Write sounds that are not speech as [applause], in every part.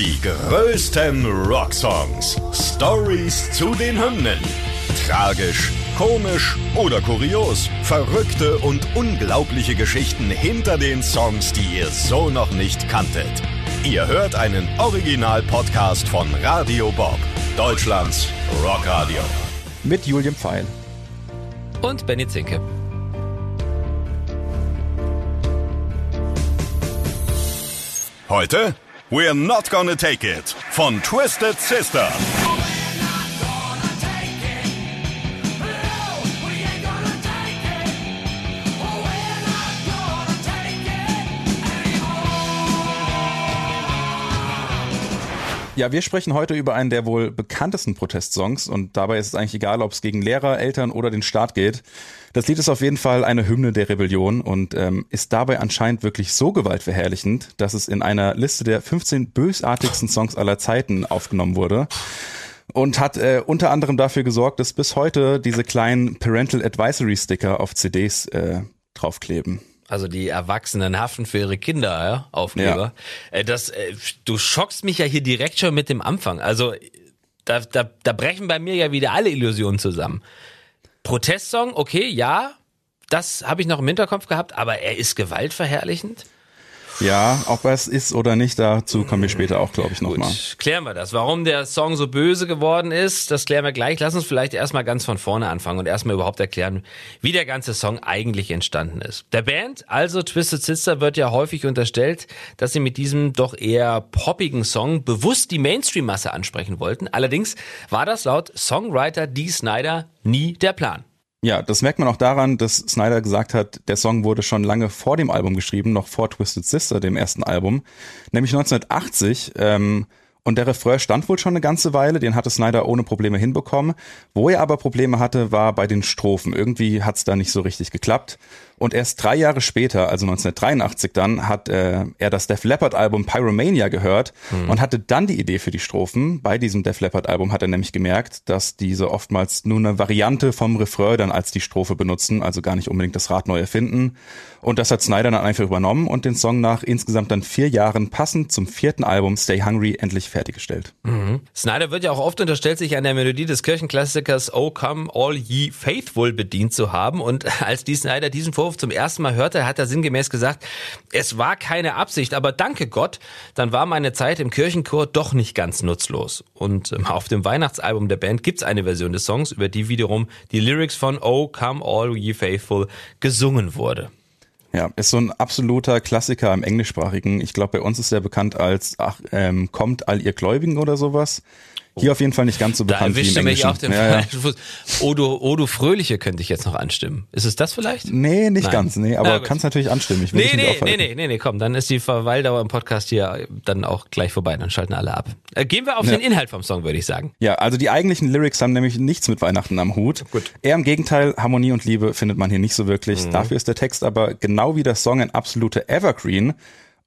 Die größten Rocksongs. Stories zu den Hymnen. Tragisch, komisch oder kurios. Verrückte und unglaubliche Geschichten hinter den Songs, die ihr so noch nicht kanntet. Ihr hört einen Original-Podcast von Radio Bob, Deutschlands Rockradio. Mit Julian Pfeil. Und Benny Zinke. Heute We're Not Gonna Take It von Twisted Sister. Ja, wir sprechen heute über einen der wohl bekanntesten Protestsongs und dabei ist es eigentlich egal, ob es gegen Lehrer, Eltern oder den Staat geht. Das Lied ist auf jeden Fall eine Hymne der Rebellion und ähm, ist dabei anscheinend wirklich so gewaltverherrlichend, dass es in einer Liste der 15 bösartigsten Songs aller Zeiten aufgenommen wurde und hat äh, unter anderem dafür gesorgt, dass bis heute diese kleinen Parental Advisory Sticker auf CDs äh, draufkleben. Also die Erwachsenen haften für ihre Kinder, ja, Aufkleber. Ja. Äh, das, äh, du schockst mich ja hier direkt schon mit dem Anfang. Also da, da, da brechen bei mir ja wieder alle Illusionen zusammen. Protestsong, okay, ja, das habe ich noch im Hinterkopf gehabt, aber er ist gewaltverherrlichend. Ja, ob er es ist oder nicht, dazu kommen wir später auch, glaube ich, nochmal. Klären wir das. Warum der Song so böse geworden ist, das klären wir gleich. Lass uns vielleicht erstmal ganz von vorne anfangen und erstmal überhaupt erklären, wie der ganze Song eigentlich entstanden ist. Der Band, also Twisted Sister, wird ja häufig unterstellt, dass sie mit diesem doch eher poppigen Song bewusst die Mainstream-Masse ansprechen wollten. Allerdings war das laut Songwriter Dee Snyder nie der Plan. Ja, das merkt man auch daran, dass Snyder gesagt hat, der Song wurde schon lange vor dem Album geschrieben, noch vor Twisted Sister, dem ersten Album, nämlich 1980. Ähm, und der Refrain stand wohl schon eine ganze Weile, den hatte Snyder ohne Probleme hinbekommen. Wo er aber Probleme hatte, war bei den Strophen. Irgendwie hat's da nicht so richtig geklappt. Und erst drei Jahre später, also 1983 dann, hat äh, er das Def Leppard Album Pyromania gehört mhm. und hatte dann die Idee für die Strophen. Bei diesem Def Leppard Album hat er nämlich gemerkt, dass diese oftmals nur eine Variante vom Refrain dann als die Strophe benutzen, also gar nicht unbedingt das Rad neu erfinden. Und das hat Snyder dann einfach übernommen und den Song nach insgesamt dann vier Jahren passend zum vierten Album Stay Hungry endlich fertiggestellt. Mhm. Snyder wird ja auch oft unterstellt, sich an der Melodie des Kirchenklassikers Oh Come All Ye Faithful bedient zu haben. Und [laughs] als die Snyder diesen Vorwurf zum ersten Mal hörte, hat er sinngemäß gesagt, es war keine Absicht, aber danke Gott, dann war meine Zeit im Kirchenchor doch nicht ganz nutzlos. Und ähm, auf dem Weihnachtsalbum der Band gibt's eine Version des Songs, über die wiederum die Lyrics von Oh Come All Ye Faithful gesungen wurde. Ja, ist so ein absoluter Klassiker im Englischsprachigen. Ich glaube, bei uns ist er bekannt als Ach, ähm, kommt all ihr Gläubigen oder sowas. Hier auf jeden Fall nicht ganz so bekannt da Englischen. Mich auf den ja, ja. Odo, Odo Fröhliche könnte ich jetzt noch anstimmen. Ist es das vielleicht? Nee, nicht Nein. ganz, nee, aber kannst natürlich anstimmen. Ich will nee, nee, nee, nee, nee, nee, komm, dann ist die Verweildauer im Podcast hier dann auch gleich vorbei, dann schalten alle ab. Äh, gehen wir auf ja. den Inhalt vom Song, würde ich sagen. Ja, also die eigentlichen Lyrics haben nämlich nichts mit Weihnachten am Hut. Gut. Eher im Gegenteil, Harmonie und Liebe findet man hier nicht so wirklich. Mhm. Dafür ist der Text aber genau wie der Song ein absoluter Evergreen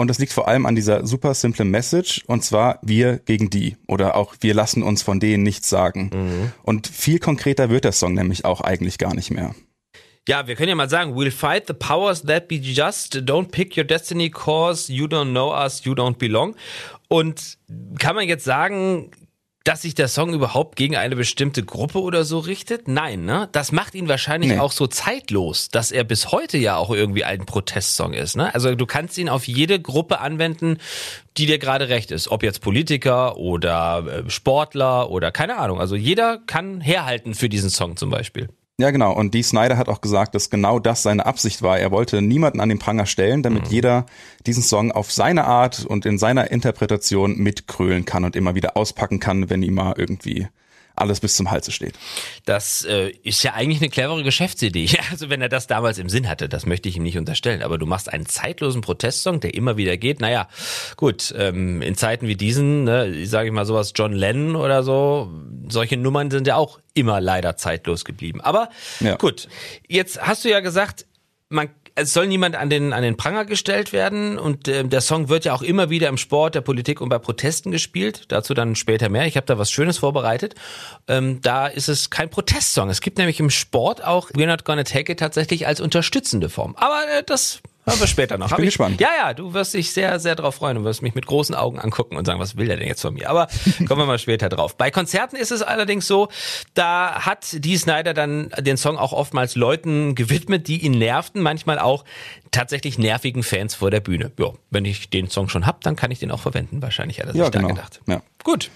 und das liegt vor allem an dieser super simple Message, und zwar wir gegen die oder auch wir lassen uns von denen nichts sagen. Mhm. Und viel konkreter wird der Song nämlich auch eigentlich gar nicht mehr. Ja, wir können ja mal sagen, we'll fight the powers that be just, don't pick your destiny cause, you don't know us, you don't belong. Und kann man jetzt sagen, dass sich der Song überhaupt gegen eine bestimmte Gruppe oder so richtet? Nein, ne? Das macht ihn wahrscheinlich nee. auch so zeitlos, dass er bis heute ja auch irgendwie ein Protestsong ist, ne? Also du kannst ihn auf jede Gruppe anwenden, die dir gerade recht ist. Ob jetzt Politiker oder äh, Sportler oder keine Ahnung. Also jeder kann herhalten für diesen Song zum Beispiel. Ja, genau. Und Dee Snyder hat auch gesagt, dass genau das seine Absicht war. Er wollte niemanden an den Pranger stellen, damit mhm. jeder diesen Song auf seine Art und in seiner Interpretation mitkrölen kann und immer wieder auspacken kann, wenn ihm mal irgendwie alles bis zum Halse steht. Das äh, ist ja eigentlich eine clevere Geschäftsidee. [laughs] Also wenn er das damals im Sinn hatte, das möchte ich ihm nicht unterstellen. Aber du machst einen zeitlosen Protestsong, der immer wieder geht. Naja, gut, ähm, in Zeiten wie diesen, ne, sage ich mal sowas, John Lennon oder so, solche Nummern sind ja auch immer leider zeitlos geblieben. Aber ja. gut, jetzt hast du ja gesagt, man es soll niemand an den, an den Pranger gestellt werden und äh, der Song wird ja auch immer wieder im Sport, der Politik und bei Protesten gespielt. Dazu dann später mehr. Ich habe da was Schönes vorbereitet. Ähm, da ist es kein Protestsong. Es gibt nämlich im Sport auch We're Not Gonna Take It tatsächlich als unterstützende Form. Aber äh, das Aber später noch. Ich bin Hab gespannt. Ja, ja, du wirst dich sehr, sehr drauf freuen und wirst mich mit großen Augen angucken und sagen, was will der denn jetzt von mir? Aber [laughs] kommen wir mal später drauf. Bei Konzerten ist es allerdings so, da hat die Snyder dann den Song auch oftmals Leuten gewidmet, die ihn nervten, manchmal auch tatsächlich nervigen Fans vor der Bühne. Ja, wenn ich den Song schon hab, dann kann ich den auch verwenden. Wahrscheinlich hat er sich Ja, da genau. gedacht. Ja. Gut.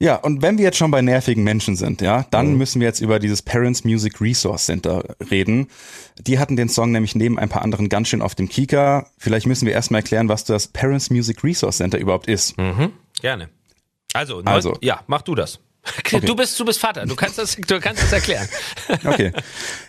Ja, und wenn wir jetzt schon bei nervigen Menschen sind, ja, dann Mhm. müssen wir jetzt über dieses Parents Music Resource Center reden. Die hatten den Song nämlich neben ein paar anderen ganz schön auf dem Kieker. Vielleicht müssen wir erstmal erklären, was das Parents Music Resource Center überhaupt ist. Gerne. Also, Also. neun- ja, mach du das. Du bist, du bist Vater. Du kannst das, du kannst das erklären. [laughs] Okay.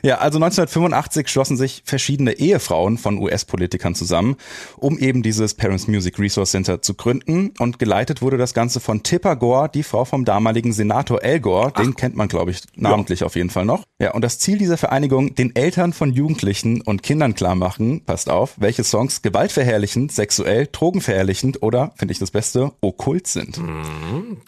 Ja, also 1985 schlossen sich verschiedene Ehefrauen von US-Politikern zusammen, um eben dieses Parents Music Resource Center zu gründen. Und geleitet wurde das Ganze von Tipper Gore, die Frau vom damaligen Senator Al Gore. Den kennt man, glaube ich, namentlich auf jeden Fall noch. Ja, und das Ziel dieser Vereinigung, den Eltern von Jugendlichen und Kindern klar machen, passt auf, welche Songs gewaltverherrlichend, sexuell, drogenverherrlichend oder, finde ich das Beste, okkult sind.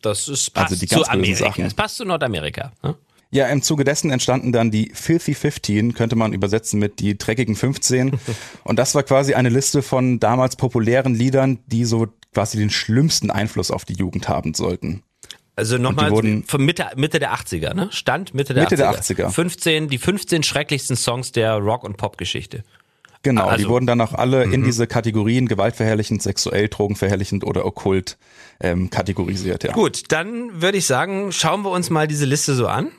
Das ist, passt Also die zu ganz bösen Amerika. Sachen. Es passt zu Nordamerika. Ne? Ja, im Zuge dessen entstanden dann die Filthy 15, könnte man übersetzen mit die dreckigen 15. [laughs] Und das war quasi eine Liste von damals populären Liedern, die so quasi den schlimmsten Einfluss auf die Jugend haben sollten. Also nochmal von Mitte, Mitte der 80er, ne? Stand Mitte der Mitte 80er. der 80er. 15, die 15 schrecklichsten Songs der Rock- und Pop-Geschichte. Genau, Also- die wurden dann auch alle in diese Kategorien gewaltverherrlichend, sexuell, drogenverherrlichend oder okkult ähm, kategorisiert. Ja. Gut, dann würde ich sagen, schauen wir uns mal diese Liste so an.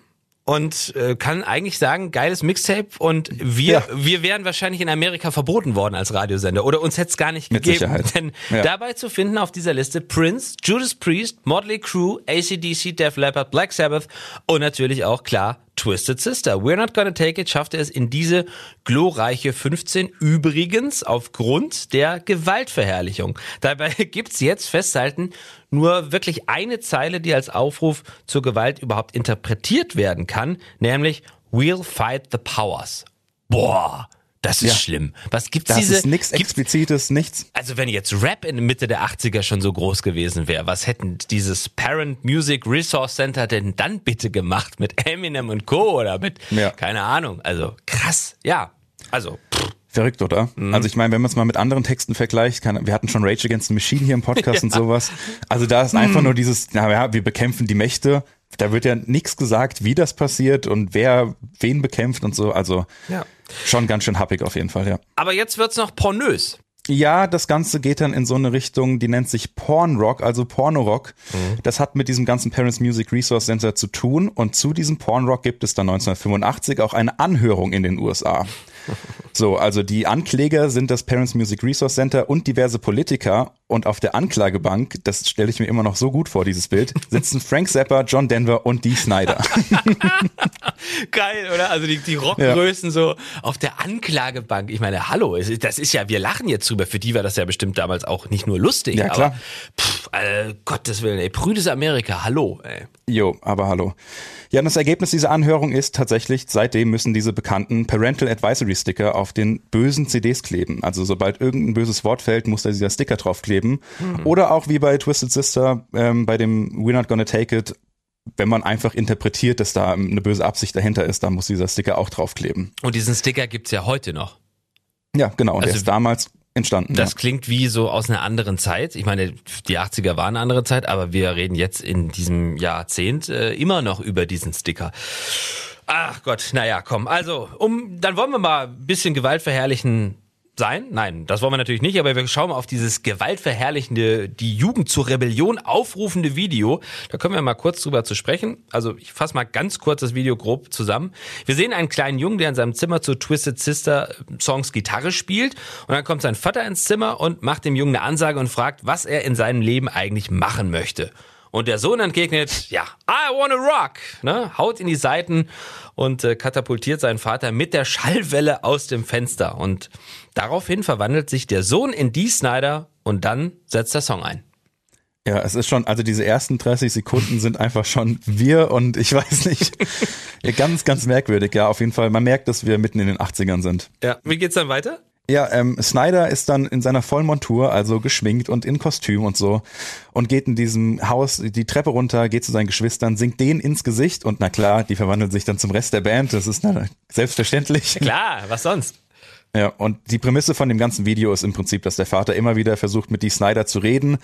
Und äh, kann eigentlich sagen, geiles Mixtape und wir, Ja. wir wären wahrscheinlich in Amerika verboten worden als Radiosender oder uns hätte es gar nicht Mit gegeben. Sicherheit. Denn Ja. dabei zu finden auf dieser Liste Prince, Judas Priest, Motley Crue, ACDC, Def Leppard, Black Sabbath und natürlich auch klar Twisted Sister. We're Not Gonna Take It schaffte es in diese glorreiche 15 übrigens aufgrund der Gewaltverherrlichung. Dabei [laughs] gibt's jetzt festhalten nur wirklich eine Zeile, die als Aufruf zur Gewalt überhaupt interpretiert werden kann, nämlich We'll fight the powers. Boah, das ist Ja. schlimm. Was gibt's Das diese ist nichts Explizites, nichts. also wenn jetzt Rap in der Mitte der 80er schon so groß gewesen wäre, was hätten dieses Parent Music Resource Center denn dann bitte gemacht mit Eminem und Co. oder mit, Ja. keine Ahnung, also krass, ja, also pff, Verrückt, oder? Mhm. Also ich meine, wenn man es mal mit anderen Texten vergleicht, kann, wir hatten schon Rage Against the Machine hier im Podcast [laughs] und sowas. Also da ist einfach Mhm. nur dieses, naja, wir bekämpfen die Mächte. Da wird ja nichts gesagt, wie das passiert und wer wen bekämpft und so. Also Ja. schon ganz schön happig auf jeden Fall, ja. aber jetzt wird's noch pornös. Ja, das Ganze geht dann in so eine Richtung, die nennt sich Pornrock, also Pornorock. Das hat mit diesem ganzen Parents Music Resource Center zu tun und zu diesem Pornrock gibt es dann 1985 auch eine Anhörung in den USA. [laughs] So, also die Ankläger sind das Parents Music Resource Center und diverse Politiker und auf der Anklagebank, das stelle ich mir immer noch so gut vor, dieses Bild, sitzen Frank Zappa, John Denver und Dee Snyder. [laughs] Geil, oder? Also die, die Rockgrößen so auf der Anklagebank. Ich meine, hallo, das ist ja, wir lachen jetzt drüber. Für die war das ja bestimmt damals auch nicht nur lustig. Ja, klar. Aber, pff, äh, Gottes Willen, ey, prüdes Amerika, hallo, ey. Jo, aber hallo. Ja, und das Ergebnis dieser Anhörung ist tatsächlich, seitdem müssen diese bekannten Parental Advisory Sticker auf den bösen CDs kleben. Also sobald irgendein böses Wort fällt, muss da dieser Sticker draufkleben. Oder auch wie bei Twisted Sister, ähm, bei dem We're Not Gonna Take It, wenn man einfach interpretiert, dass da eine böse Absicht dahinter ist, dann muss dieser Sticker auch draufkleben. Und diesen Sticker gibt's ja heute noch. Ja, genau. Und der Also ist damals entstanden. Das ja. klingt wie so aus einer anderen Zeit. Ich meine, die 80er waren eine andere Zeit, aber wir reden jetzt in diesem Jahrzehnt äh, immer noch über diesen Sticker. Ach Gott, naja, komm. Also, um, dann wollen wir mal ein bisschen gewaltverherrlichen sein? Nein, das wollen wir natürlich nicht, aber wir schauen mal auf dieses gewaltverherrlichende, die Jugend zur Rebellion aufrufende Video. Da können wir mal kurz drüber zu sprechen. Also ich fasse mal ganz kurz das Video grob zusammen. Wir sehen einen kleinen Jungen, der in seinem Zimmer zu Twisted Sister Songs Gitarre spielt und dann kommt sein Vater ins Zimmer und macht dem Jungen eine Ansage und fragt, was er in seinem Leben eigentlich machen möchte. Und der Sohn entgegnet, ja, I wanna rock, ne? haut in die Seiten und äh, katapultiert seinen Vater mit der Schallwelle aus dem Fenster. Und daraufhin verwandelt sich der Sohn in Dee Snyder und dann setzt der Song ein. Ja, es ist schon, also diese ersten 30 Sekunden sind einfach schon wir und ich [laughs] weiß nicht. ganz, ganz merkwürdig, ja, auf jeden Fall. Man merkt, dass wir mitten in den 80ern sind. Ja. Wie geht's dann weiter? Ja, ähm, Snyder ist dann in seiner Vollmontur, also geschminkt und in Kostüm und so und geht in diesem Haus die Treppe runter, geht zu seinen Geschwistern, singt denen ins Gesicht und na klar, die verwandeln sich dann zum Rest der Band, das ist na, selbstverständlich. Klar, was sonst? Ja, und die Prämisse von dem ganzen Video ist im Prinzip, dass der Vater immer wieder versucht, mit Dee Snyder zu reden,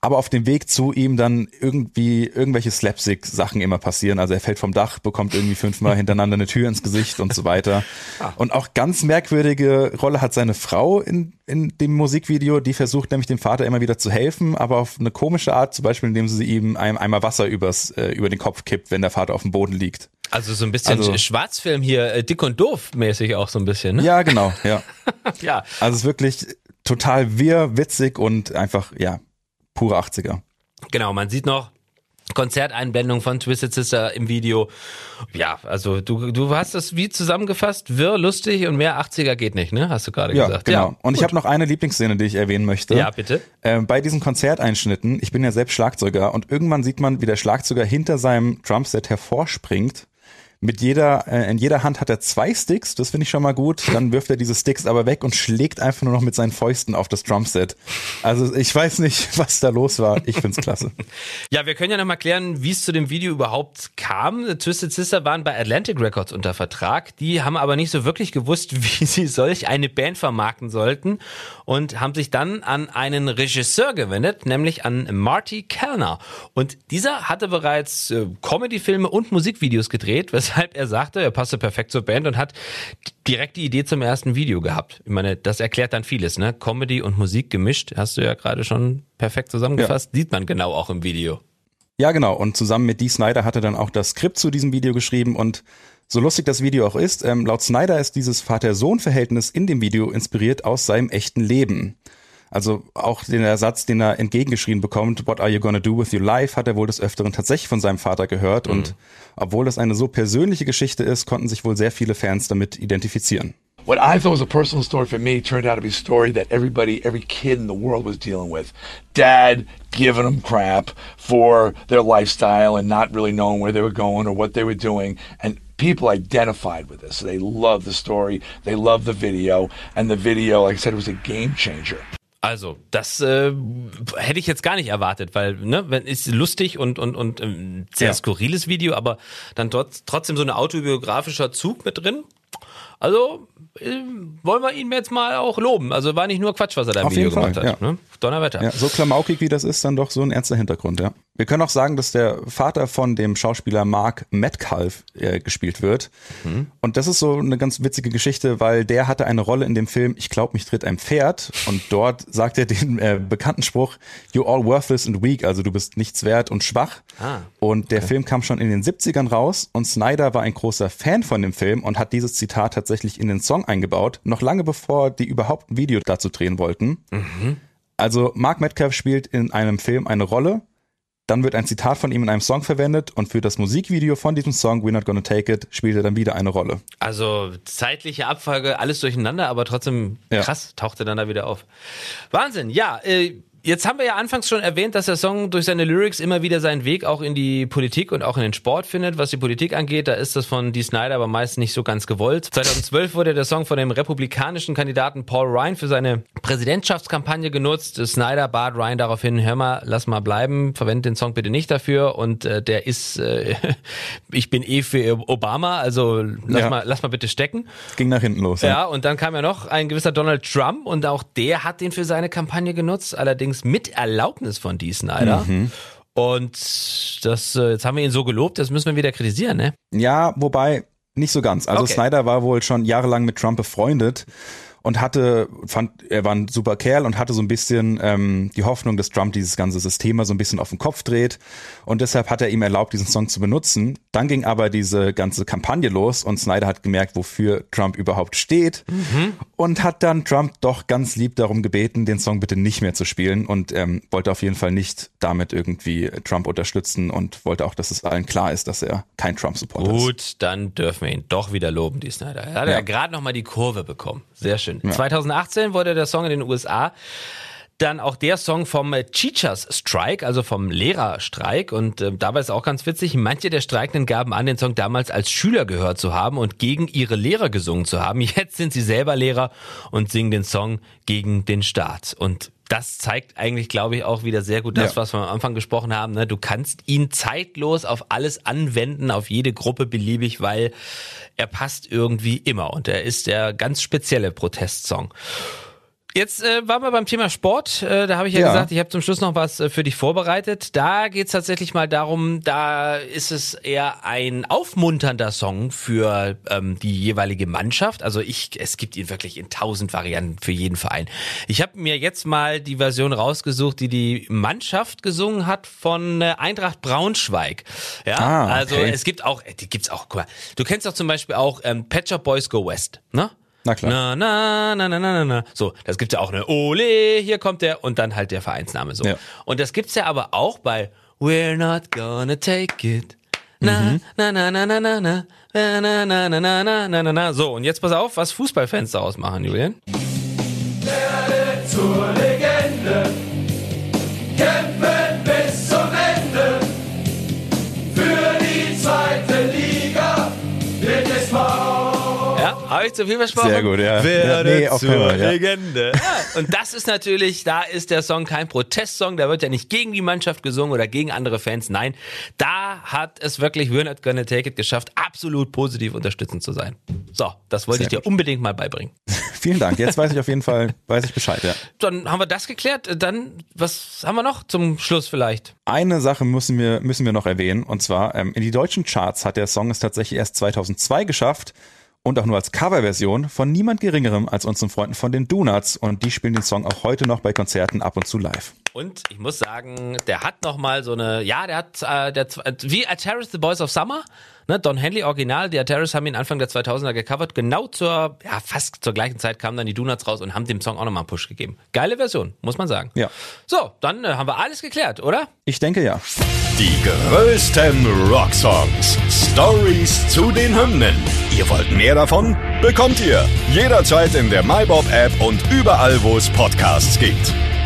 aber auf dem Weg zu ihm dann irgendwie irgendwelche Slapstick-Sachen immer passieren. Also er fällt vom Dach, bekommt irgendwie fünfmal hintereinander eine Tür ins Gesicht und so weiter. [laughs] Ah. Und auch ganz merkwürdige Rolle hat seine Frau in, in dem Musikvideo. Die versucht nämlich dem Vater immer wieder zu helfen, aber auf eine komische Art, zum Beispiel indem sie ihm einem einmal Wasser übers, äh, über den Kopf kippt, wenn der Vater auf dem Boden liegt. Also so ein bisschen also, Schwarzfilm hier, äh, dick und doof mäßig auch so ein bisschen, ne? Ja, genau, ja. [laughs] ja. Also es ist wirklich total wirr, witzig und einfach, ja, pure 80er. Genau, man sieht noch Konzerteinblendung von Twisted Sister im Video. Ja, also du, du hast das wie zusammengefasst, wirr, lustig und mehr 80er geht nicht, ne? Hast du gerade ja, gesagt. Genau. Ja, und ich habe noch eine Lieblingsszene, die ich erwähnen möchte. Ja, bitte. Äh, bei diesen Konzerteinschnitten, ich bin ja selbst Schlagzeuger und irgendwann sieht man, wie der Schlagzeuger hinter seinem Drumset hervorspringt mit jeder, äh, in jeder Hand hat er zwei Sticks, das finde ich schon mal gut. Dann wirft er diese Sticks aber weg und schlägt einfach nur noch mit seinen Fäusten auf das Drumset. Also ich weiß nicht, [laughs] was da los war. Ich find's klasse. [laughs] ja, wir können ja noch mal klären, wie es zu dem Video überhaupt kam. Twisted Sister waren bei Atlantic Records unter Vertrag. Die haben aber nicht so wirklich gewusst, [laughs] wie sie solch eine Band vermarkten sollten und haben sich dann an einen Regisseur gewendet, nämlich an Marty Kellner. Und dieser hatte bereits äh, Comedy-Filme und Musikvideos gedreht, was weshalb er sagte, er passte perfekt zur Band und hat direkt die Idee zum ersten Video gehabt. Ich meine, das erklärt dann vieles, ne? Comedy und Musik gemischt, hast du ja gerade schon perfekt zusammengefasst, ja. sieht man genau auch im Video. Ja, genau. Und zusammen mit Dee Snyder hat er dann auch das Skript zu diesem Video geschrieben und so lustig das Video auch ist, ähm, laut Snyder ist dieses Vater-Sohn-Verhältnis in dem Video inspiriert aus seinem echten Leben. Also auch den Ersatz, den er entgegengeschrieben bekommt, What are you gonna do with your life, hat er wohl des Öfteren tatsächlich von seinem Vater gehört. Mhm. Und obwohl es eine so persönliche Geschichte ist, konnten sich wohl sehr viele Fans damit identifizieren. What I thought was a personal story for me turned out to be a story that everybody, every kid in the world was dealing with. Dad giving them crap for their lifestyle and not really knowing where they were going or what they were doing. And people identified with this. They love the story, they love the video, and the video, like I said, was a game changer. Also, das äh, hätte ich jetzt gar nicht erwartet, weil, ne, wenn ist lustig und und und ähm, sehr ja. skurriles Video, aber dann trotzdem so ein autobiografischer Zug mit drin. Also, äh, wollen wir ihn jetzt mal auch loben. Also war nicht nur Quatsch, was er da im Video gemacht Fall, hat. Ja. Ne? Donnerwetter. Ja, so klamaukig wie das ist, dann doch so ein ernster Hintergrund, ja. Wir können auch sagen, dass der Vater von dem Schauspieler Mark Metcalf äh, gespielt wird. Mhm. Und das ist so eine ganz witzige Geschichte, weil der hatte eine Rolle in dem Film Ich glaub, mich tritt ein Pferd. Und dort sagt er den äh, bekannten Spruch, You all worthless and weak, also du bist nichts wert und schwach. Ah, und der okay. Film kam schon in den 70ern raus und Snyder war ein großer Fan von dem Film und hat dieses Zitat tatsächlich in den Song eingebaut, noch lange bevor die überhaupt ein Video dazu drehen wollten. Mhm. Also Mark Metcalf spielt in einem Film eine Rolle, dann wird ein Zitat von ihm in einem Song verwendet und für das Musikvideo von diesem Song We're Not Gonna Take It spielt er dann wieder eine Rolle. Also zeitliche Abfolge, alles durcheinander, aber trotzdem krass, ja. taucht er dann da wieder auf. Wahnsinn, ja, äh, Jetzt haben wir ja anfangs schon erwähnt, dass der Song durch seine Lyrics immer wieder seinen Weg auch in die Politik und auch in den Sport findet. Was die Politik angeht, da ist das von Dee Snyder aber meist nicht so ganz gewollt. 2012 wurde der Song von dem republikanischen Kandidaten Paul Ryan für seine Präsidentschaftskampagne genutzt. Snyder bat Ryan daraufhin, hör mal, lass mal bleiben, verwende den Song bitte nicht dafür. Und äh, der ist, äh, [laughs] ich bin eh für Obama, also lass, ja. mal, lass mal bitte stecken. Ging nach hinten los. Ja. ja, und dann kam ja noch ein gewisser Donald Trump und auch der hat den für seine Kampagne genutzt. Allerdings mit Erlaubnis von Dee Snyder. Mhm. Und das, äh, jetzt haben wir ihn so gelobt, das müssen wir wieder kritisieren, ne? Ja, wobei nicht so ganz. Also okay. Snyder war wohl schon jahrelang mit Trump befreundet und hatte, fand, er war ein super Kerl und hatte so ein bisschen ähm, die Hoffnung, dass Trump dieses ganze System mal so ein bisschen auf den Kopf dreht. Und deshalb hat er ihm erlaubt, diesen Song zu benutzen. Dann ging aber diese ganze Kampagne los und Snyder hat gemerkt, wofür Trump überhaupt steht mhm. und hat dann Trump doch ganz lieb darum gebeten, den Song bitte nicht mehr zu spielen und ähm, wollte auf jeden Fall nicht damit irgendwie Trump unterstützen und wollte auch, dass es allen klar ist, dass er kein Trump-Supporter ist. Gut, dann dürfen wir ihn doch wieder loben, die Snyder. Er hat ja, ja gerade nochmal die Kurve bekommen. Sehr schön. Ja. 2018 wurde der Song in den USA dann auch der Song vom Teachers Strike, also vom Lehrerstreik. Und äh, dabei ist auch ganz witzig, manche der Streikenden gaben an, den Song damals als Schüler gehört zu haben und gegen ihre Lehrer gesungen zu haben. [laughs] Jetzt sind sie selber Lehrer und singen den Song gegen den Staat. Und das zeigt eigentlich, glaube ich, auch wieder sehr gut das, ja. was wir am Anfang gesprochen haben. Ne? Du kannst ihn zeitlos auf alles anwenden, auf jede Gruppe beliebig, weil er passt irgendwie immer und er ist der ganz spezielle Protestsong. Jetzt äh, waren wir beim Thema Sport. Äh, da habe ich ja, ja, gesagt, ich habe zum Schluss noch was äh, für dich vorbereitet. Da geht es tatsächlich mal darum, da ist es eher ein aufmunternder Song für ähm, die jeweilige Mannschaft. Also ich, es gibt ihn wirklich in tausend Varianten für jeden Verein. Ich habe mir jetzt mal die Version rausgesucht, die die Mannschaft gesungen hat von äh, Eintracht Braunschweig. Ja, ah, okay. also es gibt auch, die gibt's auch. Guck mal, du kennst doch zum Beispiel auch ähm, Patcher Boys Go West, ne? Na klar. Na, na, na, na, na, na. So, das gibt's ja auch eine Ole, hier kommt der und dann halt der Vereinsname so. Ja. Und das gibt's ja aber auch bei We're not gonna take it. Na, mhm. na, na, na, na, na, na, na, na, na, na, na, na, na, na. So, und jetzt pass auf, was Fußballfans daraus machen, Julian. Werde zur ich zu viel versprochen? Sehr gut, ja. Werde ja, nee, zur ja. Legende. Ja, und das ist natürlich, da ist der Song kein Protestsong, da wird ja nicht gegen die Mannschaft gesungen oder gegen andere Fans. Nein, da hat es wirklich We're Not Gonna Take It geschafft, absolut positiv unterstützend zu sein. So, das wollte Sehr ich dir gut. unbedingt mal beibringen. [laughs] Vielen Dank. Jetzt weiß ich auf jeden Fall, weiß ich Bescheid, ja. Dann haben wir das geklärt. Dann, was haben wir noch zum Schluss vielleicht? Eine Sache müssen wir, müssen wir noch erwähnen. Und zwar, ähm, in die deutschen Charts hat der Song es tatsächlich erst 2002 geschafft und auch nur als Coverversion von niemand Geringerem als unseren Freunden von den Donuts und die spielen den Song auch heute noch bei Konzerten ab und zu live. Und ich muss sagen, der hat noch mal so eine, ja, der hat, äh, der, wie Ataris The Boys of Summer, ne, Don Henley Original, die Ataris haben ihn Anfang der 2000er gecovert, genau zur, ja, fast zur gleichen Zeit kamen dann die Donuts raus und haben dem Song auch nochmal einen Push gegeben. Geile Version, muss man sagen. Ja. So, dann äh, haben wir alles geklärt, oder? Ich denke ja. Die größten Rocksongs. Stories zu den Hymnen. Ihr wollt mehr davon? Bekommt ihr jederzeit in der MyBob-App und überall, wo es Podcasts gibt.